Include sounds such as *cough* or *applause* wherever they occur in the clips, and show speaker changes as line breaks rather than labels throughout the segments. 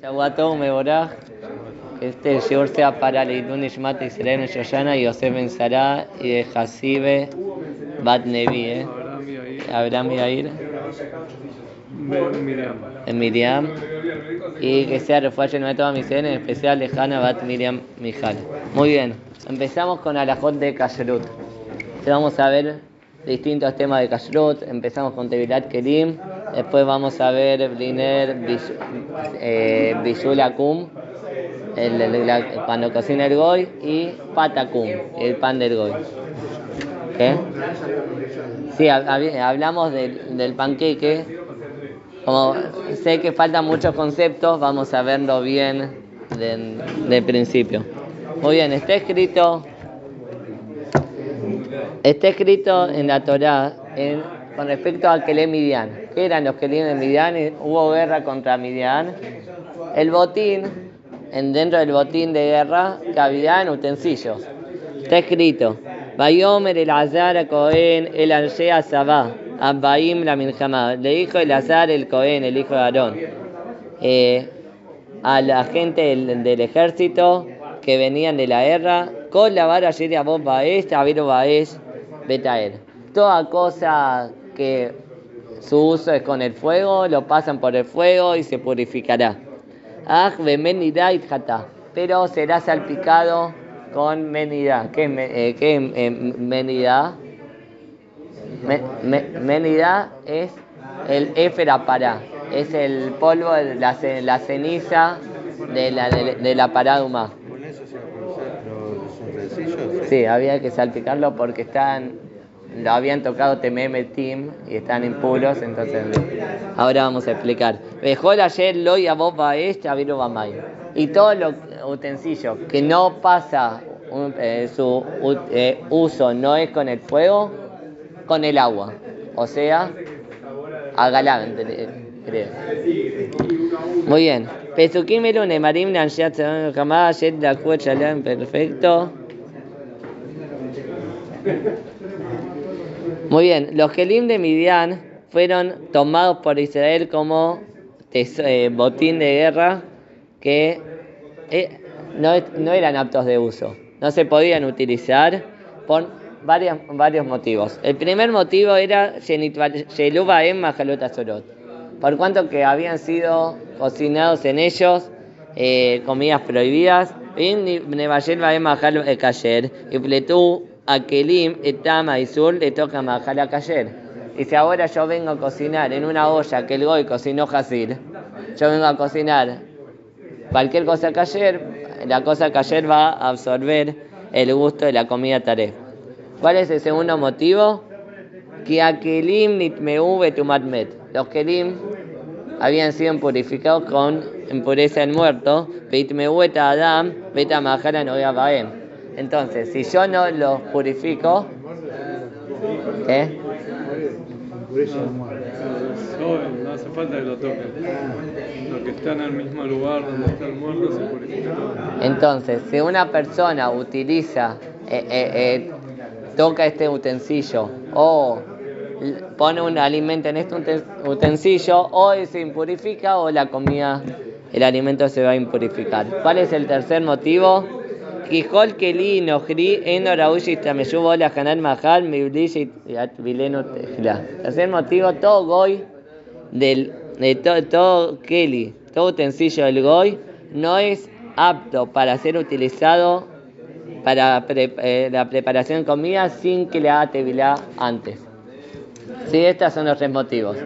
Shavuatov Meborah, que este shiur sea para Leitun Ishmat Israel Shoshana y Yosef Ben Sarah y de Hasibe Bat ¿eh? Abraham Yair, en Miriam, y que sea refuerzo de toda mi en especial de Hannah Bat Miriam Mijal. Muy bien, empezamos con Alajot de Kashrut. Vamos a ver distintos temas de Kashrut. Empezamos con Tevilat Kelim, después vamos a ver Bliner Bish- eh, Bishul Akum, el, el- la- cuando cocina el goy, y Patakum, el pan del goy. ¿Qué? Sí, hab- hab- hablamos del, del panqueque. Como sé que faltan muchos conceptos, vamos a verlo bien de, de principio. Muy bien, está escrito, está escrito en la Torá en- con respecto a Kelem Midian. ¿Qué eran los Kelem de Midian? Hubo guerra contra Midian. El botín, en, dentro del botín de guerra, que había utensilios. Está escrito, Bayomer el Azar a Cohen el Anshea Sabá, Abbaim la Milhamá. Le dijo el Azar el Cohen, el hijo de Aarón, eh, a la gente del, ejército que venían de la guerra, con la vara a Baesh, Taviru Baesh, Betaer. Toda cosa que su uso es con el fuego, lo pasan por el fuego y se purificará. Ah. Pero será salpicado con menidá. ¿Qué eh, qué es, eh, menidá? Me- me- menidá es el éfera pará. Es el polvo, la, la ceniza de la, de, de la pará humana.
¿Con eso se produce los utensilios?
Sí, había que salpicarlo porque están, lo habían tocado Tememe Team y están impuros, entonces ahora vamos a explicar. Mejor ayer lo y a. Y todo lo utensilio que no pasa, un- eh, su u- eh, uso no es con el fuego, con el agua. O sea, hágala, ente- creo. Muy bien. Pesukim Dakut Shalom Perfecto. Muy bien. Los Kelim de Midian fueron tomados por Israel como eh, botín de guerra que eh, no, eran aptos de uso. No se podían utilizar por varios motivos. El primer motivo era. Por cuanto que habían sido cocinados en ellos eh, comidas prohibidas. Y Akelim Etama y Sur le toca Majal Kasher. Y si ahora yo vengo a cocinar en una olla que el Goy cocinó Hasil, yo vengo a cocinar cualquier cosa ayer, la cosa ayer va a absorber el gusto de la comida taref. ¿Cuál es el segundo motivo? Que akelim nitmeu betumatmet. Los kelim habían sido purificados con impureza del muerto. Beitmeu et adam betamajara no baem. Entonces, si yo no los purifico, ¿qué?
No, hace falta que lo toquen. Los que están al mismo lugar donde está el muerto se purifican.
Entonces, si una persona utiliza, eh, eh, eh, toca este utensilio o pone un alimento en este uten- utensilio, o se impurifica o la comida, el alimento se va a impurificar. ¿Cuál es el tercer motivo? Quijol Keli Nojri Eno Raushi Tameshubo la Hanal Mahal Miblishi Vileno Tejla. Tercer motivo, todo goy del, de to- todo Kelly, todo utensilio del Goy, no es apto para ser utilizado para pre- eh, la preparación de comida sin que le haga tevilá antes. Sí, estos son los tres motivos.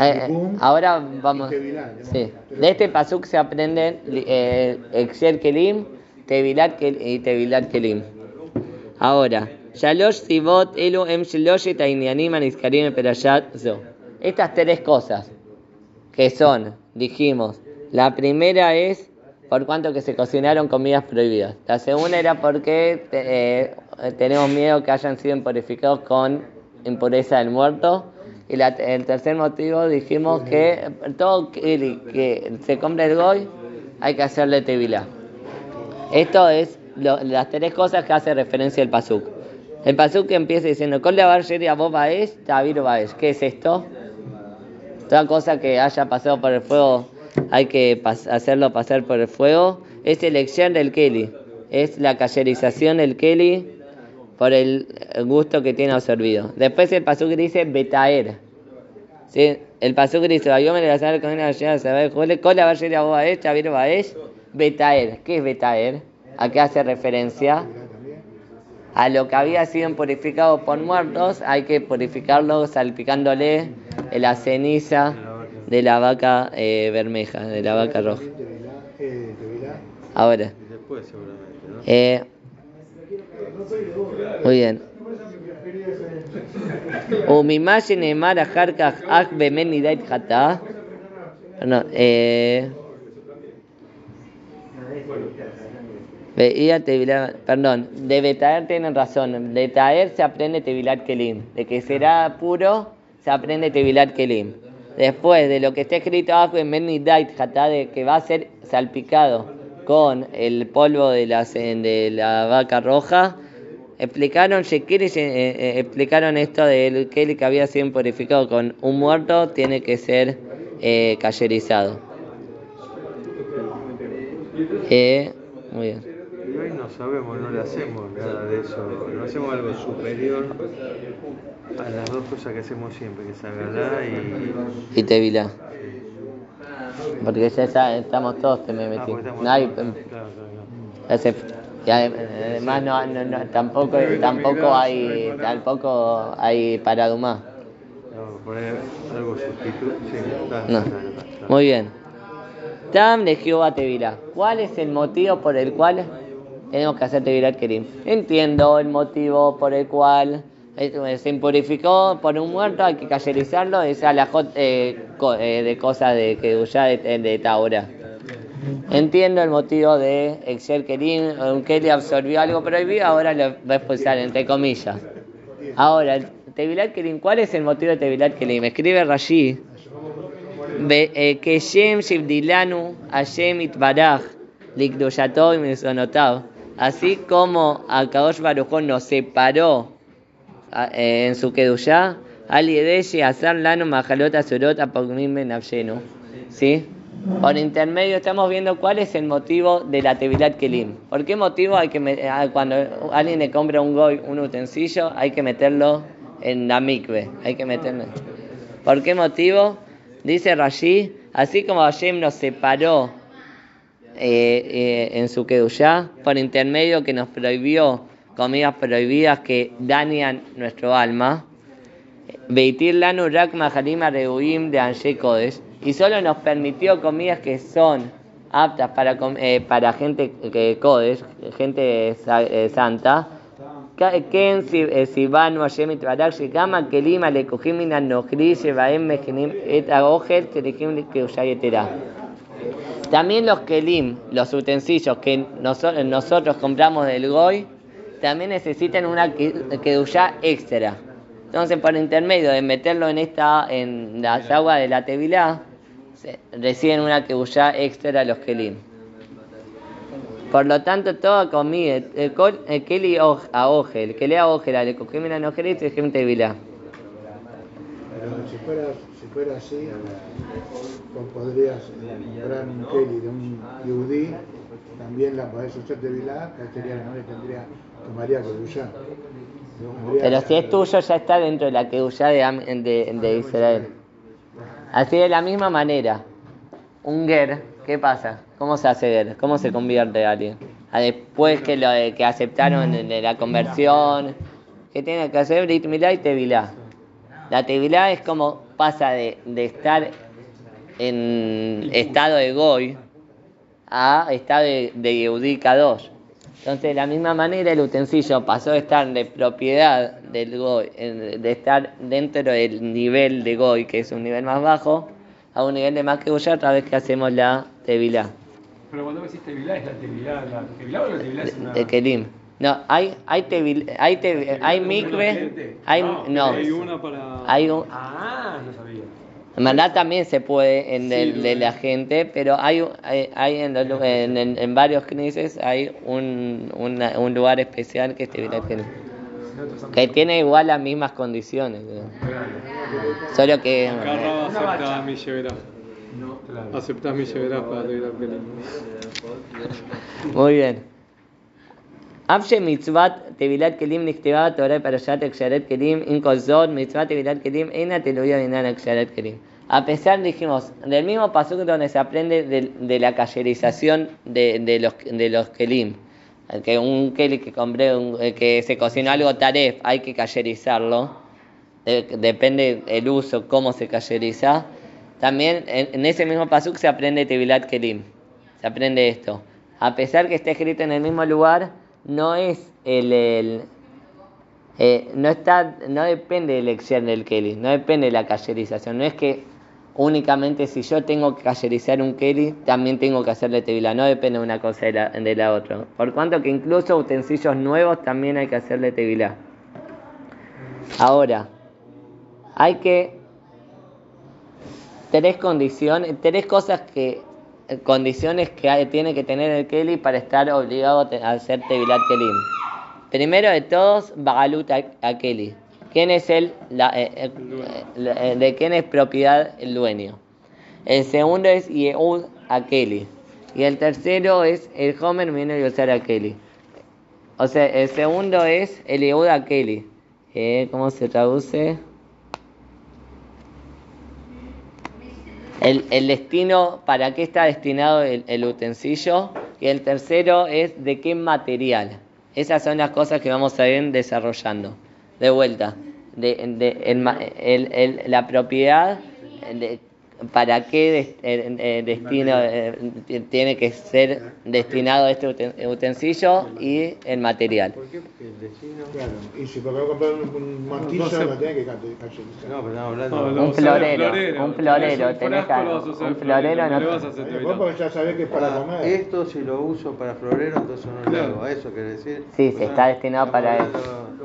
Eh, ahora vamos. Sí. De este pasuk se aprenden eh, Exer Kelim, Tevilat y Tevilat Kelim. Ahora, Shalosh Sivot Elu Em Shlosh Tainyanim Aniskarim Perashat Zo. Estas tres cosas que son, dijimos, la primera es por cuanto que se cocinaron comidas prohibidas. La segunda era porque eh, tenemos miedo que hayan sido impurificados con impureza del muerto. Y la- el tercer motivo dijimos que todo que, que se compra el goy hay que hacerle tevilá. Esto es lo- las tres cosas que hace referencia el pasuk. El pasuk empieza diciendo, davar sheri abo baesh, taviru baesh". ¿Qué es esto? Toda cosa que haya pasado por el fuego hay que hacerlo pasar por el fuego. Es elección del Kelly. Es la cayerización del Kelly por el gusto que tiene absorbido. Después el pasuk dice betaer. ¿Sí? El pasuk dice, yo me le saber con una saber cola va a ser a Baesh, Chavir Baesh, betaer. ¿Qué es betaer? ¿A qué hace referencia? A lo que había sido purificado por muertos, hay que purificarlo salpicándole la ceniza de la vaca eh, bermeja, de la vaca roja. Ahora. Eh, muy bien. *laughs* Umimash Neemar Aharkach Ach Bemen Nidait Hata. No, eh. Veía perdón, de Betaer tienen razón. De Taer se aprende Tevilat Kelim. De que será puro, se aprende Tevilat Kelim. Después de lo que está escrito de que va a ser salpicado con el polvo de la, de la vaca roja, explicaron eh, eh, explicaron esto del Kelly que había sido purificado con un muerto tiene que ser eh, cayerizado.
Eh, muy bien. Y hoy no sabemos, no le hacemos nada de eso, no hacemos algo superior a las dos cosas que hacemos siempre, que es Agalá y...
Y Tevilá. Porque ya, estamos todos te me metí. Ah, no hay, claro, claro, y además no, no, no, tampoco tampoco hay tampoco hay para Dumá.
algo sí,
no. Muy bien. Tam de Jehová Tevila. ¿Cuál es el motivo por el cual tenemos que hacer Tevilat Kerim? Entiendo el motivo por el cual se impurificó por un muerto, hay que cayerizarlo, es alajot eh, eh, de cosas de que ya de, de Taura. Entiendo el motivo de Excel Kerim, Kelly absorbió algo prohibido, ahora lo va a expulsar, entre comillas. Ahora, Tevilat Kerim, ¿cuál es el motivo de Tevilat Kerim? Escribe Rashi, eh, que Shem Shivdilanu Hashem Itbaraj, Likdushato y Misonotav. Así como Akadosh Barujón nos separó eh, en su Kedushá, Ali Edeshi Azar Lanu Majalota Surota Pogmim Benavshenu. ¿Sí? Por intermedio estamos viendo cuál es el motivo de la Tevilat Kelim. ¿Por qué motivo hay que ah, cuando alguien le compra un goy, un utensilio, hay que meterlo en la mikve? Hay que meterlo. ¿Por qué motivo? Dice Rashi, así como Hashem nos separó eh, eh, en su Kedushá, por intermedio que nos prohibió comidas prohibidas que dañan nuestro alma. Beitir lanu rak mahalima reuim de Anshe Kodesh y solo nos permitió comidas que son aptas para, eh, para gente que codes, gente eh, santa. Ken Sibanu Hashem Itbarak Shikama Kelima Lekujimina Nohri Shebaem Mejinim Et Agogel Terikim Keuyayetera. También los kelim, los utensilios que nosotros compramos del Goy, también necesitan una kedushá extra. Entonces, por intermedio de meterlo en esta, en las aguas de la tevilá, reciben una kebushá extra a los kelim. Por lo tanto, toda comida, el keli a ojel, que lea ojel, le cogimos no ojel y gente vilá.
Pero si fuera, si fuera así, podrías comprar un keli de un yudí, también la podés usar de vilá, sería le tendría, tomaría kebushá.
Pero si es tuyo, ya está dentro de la kebushá de, de, de Israel. Así de la misma manera, un ger, ¿qué pasa? ¿Cómo se hace ger? ¿Cómo se convierte alguien? Ah, después que lo que aceptaron de la conversión, ¿qué tiene que hacer? Brit Milá y Tevilá. La Tevilá es como pasa de, estar en estado de Goy a estado de, de Yehudi 2 entonces, de la misma manera, el utensilio pasó de estar de propiedad del Goy, de estar dentro del nivel de Goy, que es un nivel más bajo, a un nivel de más que Goya otra vez que hacemos la Tevilá.
Pero cuando decís Tevilá, ¿es la Tevilá, la Tevilá o la Tevilá es una...?
De Kelim. No, hay, hay, tevil, hay, tevil, hay mikve, hay, no,
hay una para...
Hay un,
ah.
En verdad también se puede en el de la gente, pero hay, hay, en, en, en, varios crisis hay un, un lugar especial que es Tevilat Que tiene igual las mismas condiciones. creo. Solo que.
Acá mi lleverá. Aceptás mi lleverá para Tevilat.
Muy bien. Eina teluya binan ksharet kelim. A pesar, dijimos, del mismo pasuk donde se aprende de, la cayerización de, de los, de los kelim, que un keli que compré, eh, que se cocinó algo taref, hay que cayerizarlo, de- depende el uso, cómo se cayeriza. También en, ese mismo pasuk se aprende tevilat kelim, se aprende esto. A pesar que esté escrito en el mismo lugar, no es el, el- eh, no está, no depende de la del Kelly, no depende de la cayerización. No es que únicamente si yo tengo que cayerizar un Kelly, también tengo que hacerle tevila. No depende de una cosa de la, de la otra. Por cuanto que incluso utensilios nuevos también hay que hacerle tevila. Ahora, hay que tres condiciones, tres cosas que condiciones que hay- tiene que tener el Kelly para estar obligado a hacer Tevilat Kelim. Primero de todos, Bagalut a, Kelly. ¿Quién es el, la- eh, eh, eh, de quién es propiedad el dueño? El segundo es Yehud a Kelly. Y el tercero es el Homer viene a usar a Kelly. O sea, el segundo es el Yehud a Kelly. Eh, ¿Cómo se traduce? El, el destino, para qué está destinado el, utensilio. Y el tercero es de qué material. Esas son las cosas que vamos a ir desarrollando. De vuelta, de, de- el la propiedad, para qué eh, eh, destino eh, tiene que ser destinado este uten- utensilio y el material.
¿Por qué? Porque el destino.
Claro, y si qué comprar un,
sé.
lo tenés que ca- cayerizar.
No, pero hablando.
No,
de-
lo
Un florero, un florero,
Tenés
que- un florero
no
no-
le vas a hacer
Vos porque ya sabés que es para
Ah,
comer.
esto si lo uso para florero, entonces no lo hago. ¿A eso quiere decir?
Sí, se está destinado para
hablando-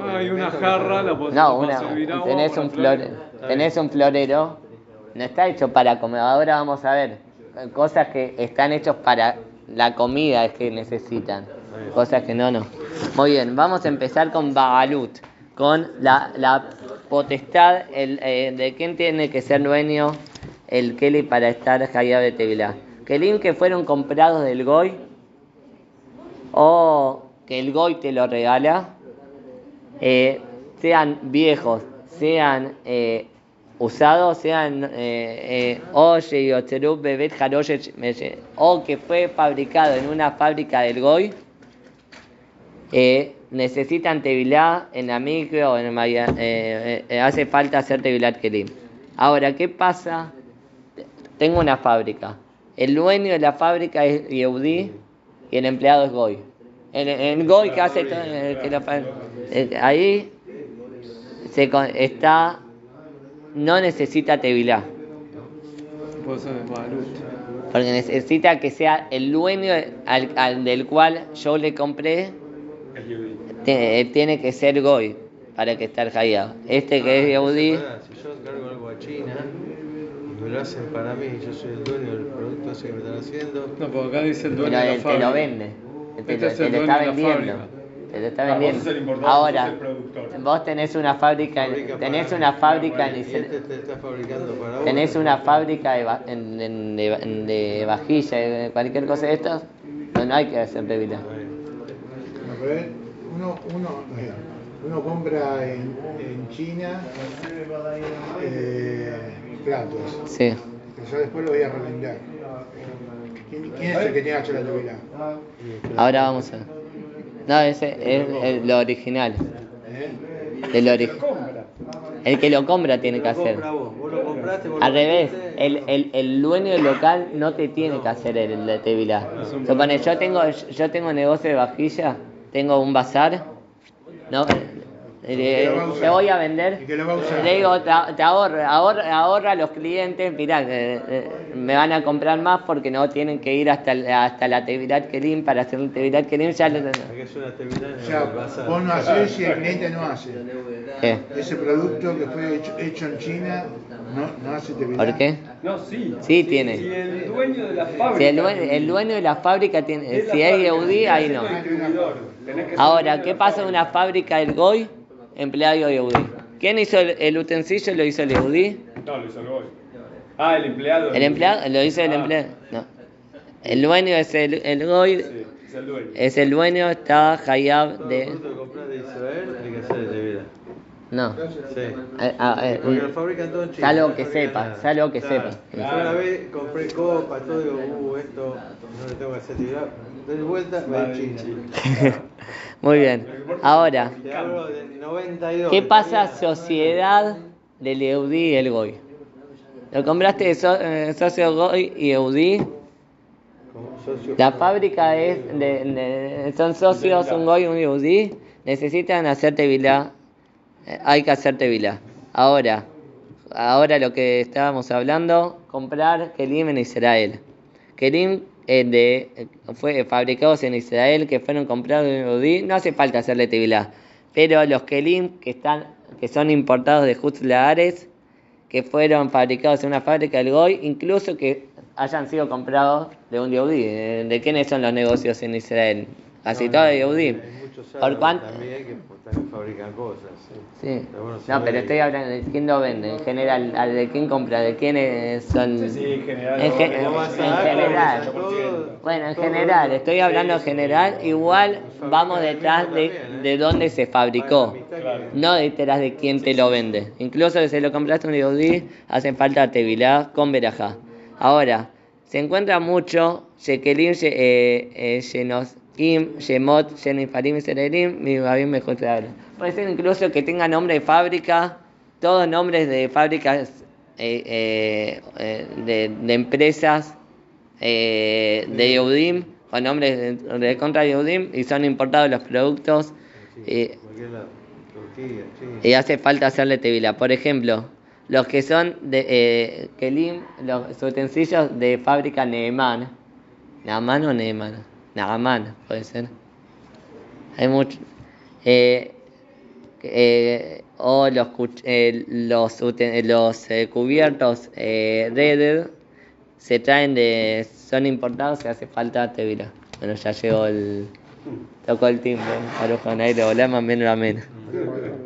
Ah, hay una jarra, la
No, una, tenés un
florero.
florero, tenés un florero, no está hecho para comer. Ahora vamos a ver cosas que están hechos para la comida es que necesitan, cosas que no, no. Muy bien, vamos a empezar con Bagalut, con la, potestad el, eh, de quién tiene que ser dueño el Kelly para estar hallado de Tevilá. Kelim que fueron comprados del Goy o que el Goy te lo regala eh, sean viejos, sean eh, usados, sean eh, eh, Oye o que fue fabricado en una fábrica del Goy, eh, necesitan tevilá en la micro o en el eh, hace falta hacer tevilat kelim. Ahora, ¿qué pasa? Tengo una fábrica. El dueño de la fábrica es Yehudi y el empleado es Goy. El Goy que hace todo, ahí está, no necesita tevilá, porque necesita que sea el dueño al, al del cual yo le compré, te- tiene que ser Goy para que estar hallado. Este que es Yehudi,
Si yo encargo algo a China y me lo hacen para mí, yo soy el dueño del producto ese que me están haciendo.
No, porque acá dice el
pero
dueño de la
él te lo vende, te,
Este
lo,
es
te
el
lo
dueño
está
de la
vendiendo.
fábrica.
Te lo está
Ah, vos
vendiendo.
sos el importador,
Ahora,
el
vos tenés una fábrica,
Fabrica
tenés
para-
una fábrica en
este vos.
tenés una fábrica de, va- en- en- de, de vajilla, de cualquier cosa de estas, no, no hay que hacer
él- uno, uno, uno compra en, en China eh, platos,
Sí.
que yo después lo voy a revender. ¿Quién, quién es el que tiene la tevilá?
Ahora vamos a No, ese es el- lo original. El, ori- el que lo compra tiene que hacer. Al revés, el, el, el dueño del local no te tiene que hacer el, el de tevilá. Supone, yo tengo, yo tengo negocio de vajilla, tengo un bazar, no,
usar.
te voy a vender,
Y que lo va a usar.
le digo, te, te ahorra, ahorra, ahorra a los clientes, mirá, eh, eh, me van a comprar más porque no tienen que ir hasta, hasta la Tevilat Kelim para hacer el Tevilat Kelim, ya lo-
es una terminal en
O sea,
bazar.
vos no haces y el cliente no hace.
¿Qué?
Ese producto que fue hecho, hecho en China no, no hace tevilá.
¿Por qué?
No, sí.
Sí, tiene.
Si el dueño de la fábrica.
Si el dueño, el dueño de la fábrica tiene,
es la
si es Yehudi, ahí no. Ahora, ¿qué
la
pasa en una fábrica del Goy? Empleado Yehudi. ¿Quién hizo el, el utensilio? ¿Lo hizo el Yehudi?
No, lo hizo el Goy. Ah, el empleado.
¿El empleado? ¿Lo hizo el
Ah,
empleado? No. El dueño es el, el Goy,
Sí, es el dueño.
es el dueño, está Hayab de...
producto que compras de Israel hay que hacer de vida.
No.
Sí.
Eh, ah, eh,
Porque lo fabrican todo en China.
Salvo que sepa, salvo que
Claro.
sepa.
Yo una vez compré copa, todo, digo, uh, esto no le tengo que hacer tirar. Doy vuelta, va de China. *laughs*
Muy bien. Ahora,
Te hablo del 92.
¿qué pasa sociedad del Eudí y el Goy? Lo compraste eh, socio Goy y Eudí. La fábrica es de, son socios, un Goy y un Eudí. Necesitan hacerte vilá. Eh, hay que hacerte vilá. Ahora, ahora lo que estábamos hablando, comprar Kelim en Israel. Kelim de, eh, fue fabricados en Israel, que fueron comprados en Eudí, no hace falta hacerle tevilá. Pero los Kelim que están, que son importados de Hutz Laaretz, que fueron fabricados en una fábrica del Goy, incluso que hayan sido comprados de un Yehudí. ¿De de quiénes son los negocios en Israel? Casi
No,
todo
no,
de
muchos
¿Por cuánto?
También fabrican cosas. Sí.
Sí.
Pero bueno, se
No, pero estoy hablando de quién lo vende, en general, al de quién compra, de quiénes son...
Sí, sí, en general.
En, ge- general.
todo.
Bueno, en general, estoy hablando en
Sí, sí,
general, igual vamos detrás de,
también, ¿eh?
de dónde se fabricó,
Claro.
no detrás de quién te lo vende. Incluso si se lo compraste un Yehudí, hace falta tevilá con verajá. Ahora, se encuentra mucho Shekelim, eh, eh, Shenoskim, Shemot, Shenifarim, Sererim, mi babim mejor se habla. Puede ser incluso que tenga nombre de fábrica, todos nombres de fábricas eh, eh, eh, de, de empresas eh, de Yehudim, con nombres de, de contra Yehudim, y son importados los productos.
Sí. Turquía,
y hace falta hacerle tevila. Por ejemplo, los que son de eh, Kelim, los utensilios de fábrica Neeman. ¿Naaman o Neeman? Naaman, puede ser. Hay mucho. Eh, eh, o los, eh, los, eh, los eh, cubiertos eh, Reded se traen de. son importados y hace falta tevila. Bueno, ya llegó el. tocó el timbre. Aruja Naire, hola, más menos amén.